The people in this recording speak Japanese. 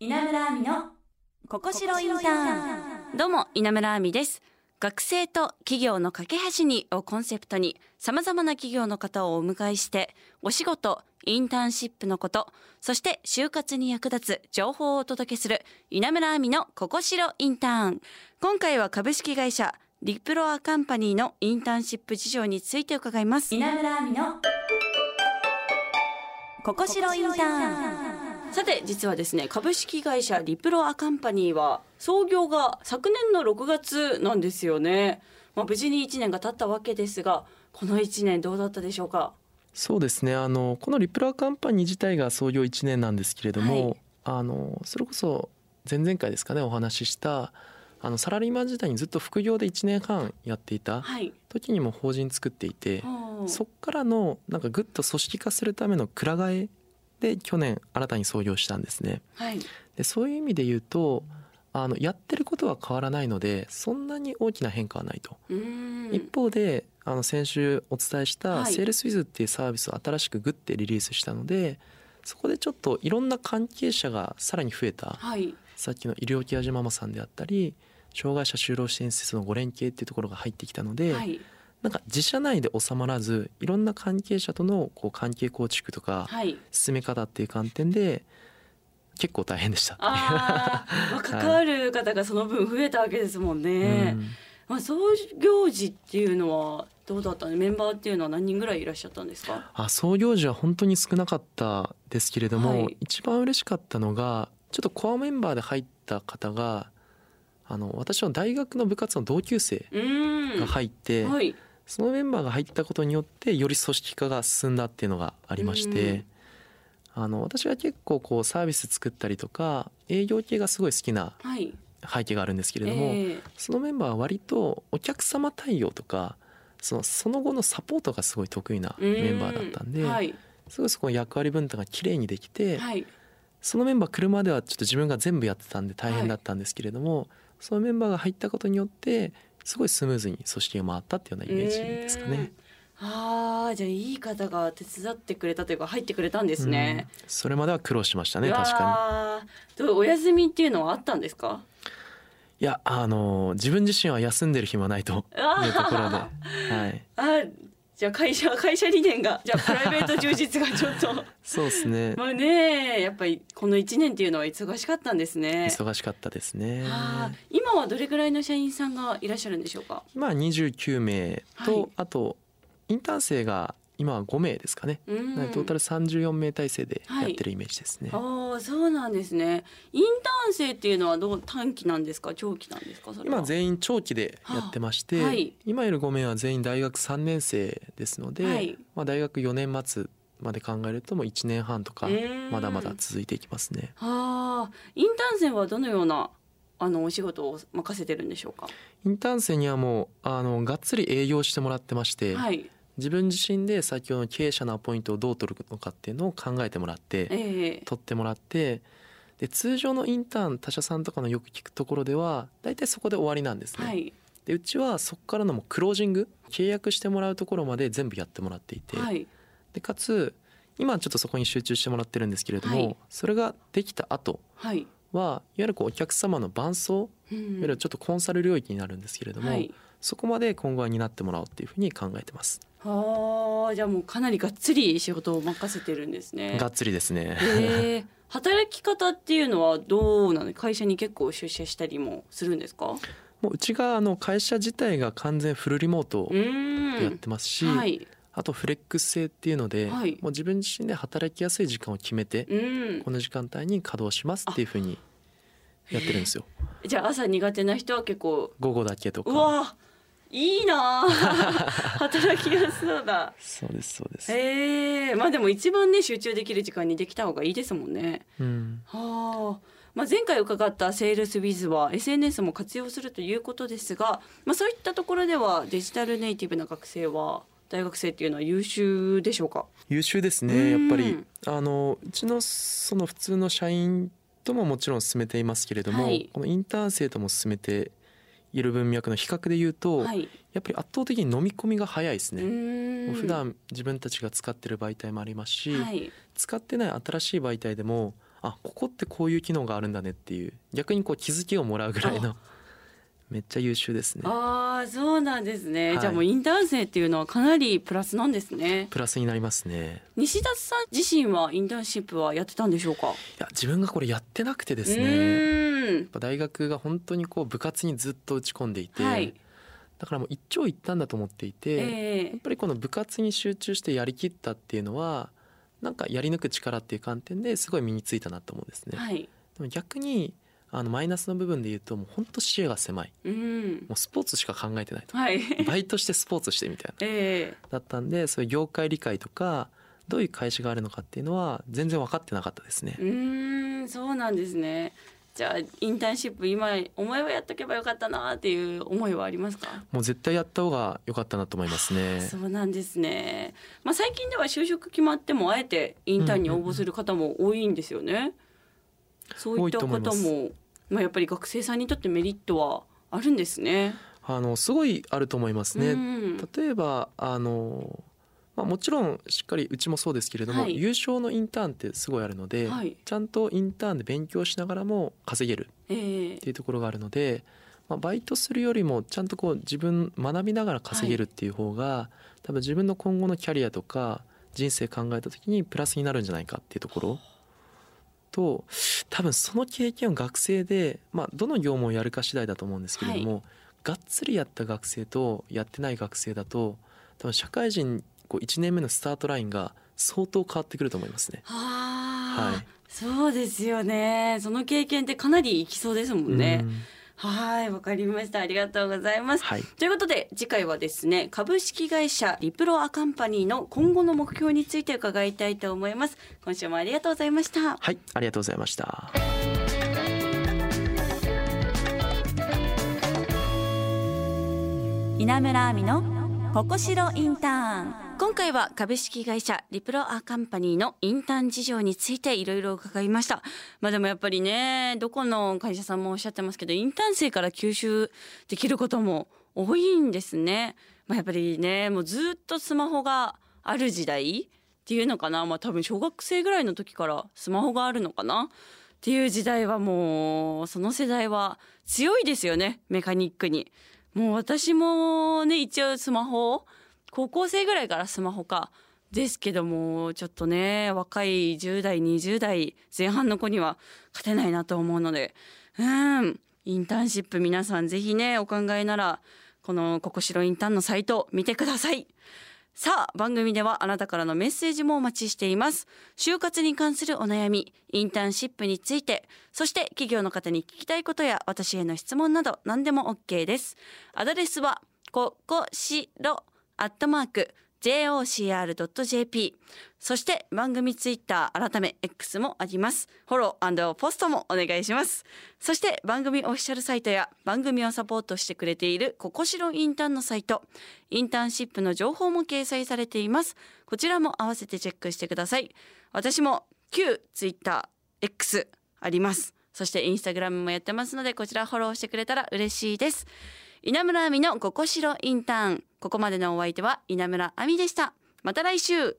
稲村亜美のここしろインターン。どうも稲村亜美です。学生と企業の架け橋にをコンセプトに様々な企業の方をお迎えしてお仕事インターンシップのことそして就活に役立つ情報をお届けする稲村亜美のここしろインターン。今回は株式会社リプロアカンパニーのインターンシップ事情について伺います。稲村亜美のここしろインターンさて実はですね株式会社リプロアカンパニーは創業が昨年の6月なんですよね、まあ、無事に1年が経ったわけですがこの1年どうだったでしょうか？そうですね。あのこのリプロアカンパニー自体が創業1年なんですけれども、はい。あのそれこそ前々回ですかねお話ししたあのサラリーマン時代にずっと副業で1年半やっていたはい。時にも法人作っていて、はそっからのなんかぐっと組織化するためのくら替えで去年新たに創業したんですね。はい。でそういう意味で言うとあのやってることは変わらないのでそんなに大きな変化はないと。一方であの先週お伝えしたはい。セールスウィズっていうサービスを新しくグッてリリースしたのでそこでちょっといろんな関係者がさらに増えた。はい。さっきの医療ケア児ママさんであったり障害者就労支援施設のご連携っていうところが入ってきたので、はいなんか自社内で収まらずいろんな関係者とのこう関係構築とかはい。進め方っていう観点で結構大変でした。あー、まあ、関わる方がその分増えたわけですもんうね、ん。まあ、創業時っていうのはどうだったの？メンバーっていうのは何人ぐらいいらっしゃったんですか？あ創業時は本当に少なかったですけれども、はい。一番嬉しかったのがちょっとコアメンバーで入った方があの私の大学の部活の同級生が入って、はいそのメンバーが入ったことによってより組織化が進んだっていうのがありまして、あの私は結構こうサービス作ったりとか営業系がすごい好きなはい。背景があるんですけれども、えーそのメンバーは割とお客様対応とかそのその後のサポートがすごい得意なメンバーだったんで、うはい。すごいそこの役割分担が綺麗にできて、はい。そのメンバー来るまではちょっと自分が全部やってたんで大変だったんですけれども、そのメンバーが入ったことによってすごいスムーズに組織が回ったっていうようなイメージですかね。ああじゃあいい方が手伝ってくれたというか入ってくれたんですね。うん。それまでは苦労しましたね確かどうお休みっていうのはあったんですか？にいやあの自分自身は休んでる暇はないというところで、はい、あじゃあ会社会社理念がじゃあプライベート充実がちょっと そうですねまあねやっぱりこの一年っていうのは忙しかったんですね。忙しかったですね今はどれぐらいの社員さんがいらっしゃるんでしょうか？今は29名と、はいあとインターン生が今は5名ですかね、うん。トータル34名体制ではい。やってるイメージですね、ああそうなんですね。インターン生っていうのはどう短期なんですか？長期なんですか？それは。今全員長期でやってまして、はあはい。今いる5名は全員大学3年生ですので、はい。まあ、大学4年末まで考えるともう1年半とかまだまだ続いていきますね。はあ。インターン生はどのようなあのお仕事を任せてるんでしょうか？インターン生にはもうあのがっつり営業してもらってまして、はい。自分自身で先ほどの経営者のアポイントをどう取るのかっていうのを考えてもらってええ取ってもらってで通常のインターン他社さんとかのよく聞くところでは大体そこで終わりなんですね。はいでうちはそこからのもうクロージング契約してもらうところまで全部やってもらっていて、はいでかつ今はちょっとそこに集中してもらってるんですけれども、はいそれができた後はい。はいわゆるこうお客様の伴走うんいわゆるちょっとコンサル領域になるんですけれども、はい。そこまで今後は担ってもらおうっていうふうに考えてます。はあじゃあもうかなりがっつり仕事を任せてるんですね。がっつりですね。ええ 働き方っていうのはどうなの？会社に結構出社したりもするんですか？もううちがあの会社自体が完全フルリモートやってますし、はい。あとフレックス制っていうので、はいもう自分自身で働きやすい時間を決めて、うんこ。の時間帯に稼働しますっていうふうにやってるんですよ。じゃあ朝苦手な人は結構午後だけとか。いいなあ 働きやすそうだ。そうですそうです。ええまあでも一番ね集中できる時間にできた方がいいですもんね。うん。はあ。まあ、前回伺ったセールスウィズは SNS も活用するということですが、まあ、そういったところではデジタルネイティブな学生は大学生っていうのは優秀でしょうか？優秀ですうね。やんっぱりあのうちのその普通の社員とももちろん進めていますけれども、はいこのインターン生とも進めている文脈の比較で言うと、はい。やっぱり圧倒的に飲み込みが早いですうね。普段自分たちが使ってる媒体もありますし、はい。使ってない新しい媒体でもあここってこういう機能があるんだねっていう逆にこう気づきをもらうぐらいのめっちゃ優秀ですね。ああそうなんですね、はい。じゃあもうインターン生っていうのはかなりプラスなんですね。プラスになりますね。西田さん自身はインターンシップはやってたんでしょうか？いや自分がこれやってなくてですうねやっーんぱ大学が本当にこう部活にずっと打ち込んでいて、はい。だからもう一長一短だと思っていて、えやっぱりこの部活に集中してやりきったっていうのはなんかやり抜く力っていう観点ですごい身についたなと思うんですね。えはい。でも逆にあのマイナスの部分で言うともう本当視野が狭い。うん。もうスポーツしか考えてないとはい。バイトしてスポーツしてみたいな。ええ。だったんでそういう業界理解とかどういう会社があるのかっていうのは全然分かってなかったですね。う。ーんそうなんですねじゃあインターンシップ今思えばやっとけばよかったなっていう思いはありますか？もう絶対やった方が良かったなと思いますね。そうなんですね。まあ最近では就職決まってもあえてインターンに応募する方も多いんですよね。そういった方多いと思もまあやっぱり学生さんにとってメリットはあるんですね。あのすごいあると思いますね。うん例えばあの、まあ、もちろんしっかりうちもそうですけれども、はい。優勝のインターンってすごいあるので、はい。ちゃんとインターンで勉強しながらも稼げるええ。っていうところがあるので、まあ、バイトするよりもちゃんとこう自分学びながら稼げるっていう方が、多分自分の今後のキャリアとか人生考えた時にプラスになるんじゃないかっていうところ。と多分その経験を学生で、まあ、どの業務をやるか次第だと思うんですけれども、がっつりやった学生とやってない学生だと多分社会人こう1年目のスタートラインが相当変わってくると思いますね。はいそうですよね。その経験ってかなりいきそうですもんねう。んはい、わかりました。ありがとうございます。はいということで次回はですね株式会社リプロアカンパニーの今後の目標について伺いたいと思います今週もありがとうございましたはい、ありがとうございました。稲村亜美のここしろインターン。今回は株式会社リプロアカンパニーのインターン事情についていろいろ伺いました。まあでもやっぱりねどこの会社さんもおっしゃってますけどインターン生から吸収できることも多いんですね。まあやっぱりねもうずっとスマホがある時代っていうのかな。まあ多分小学生ぐらいの時からスマホがあるのかな。っていう時代はもうその世代は強いですよね。メカニックに。もう私もね一応スマホ高校生ぐらいからスマホか。ですけどもちょっとね若い10代20代前半の子には勝てないなと思うのでうん。インターンシップ皆さん是非ねお考えならこのここしろインターンのサイト見てください。さあ番組ではあなたからのメッセージもお待ちしています。就活に関するお悩みインターンシップについてそして企業の方に聞きたいことや私への質問など何でも OK です。アドレスはここしろアットマーク jocr.jp そして番組ツイッター改め X もあります。フォローポストもお願いします。そして番組オフィシャルサイトや番組をサポートしてくれているここしろインターンのサイト。インターンシップの情報も掲載されています。こちらも合わせてチェックしてください。私も旧ツイッター X あります。そしてインスタグラムもやってますのでこちらフォローしてくれたら嬉しいです。稲村亜美のここしろインターン。ここまでのお相手は稲村亜美でした。また来週。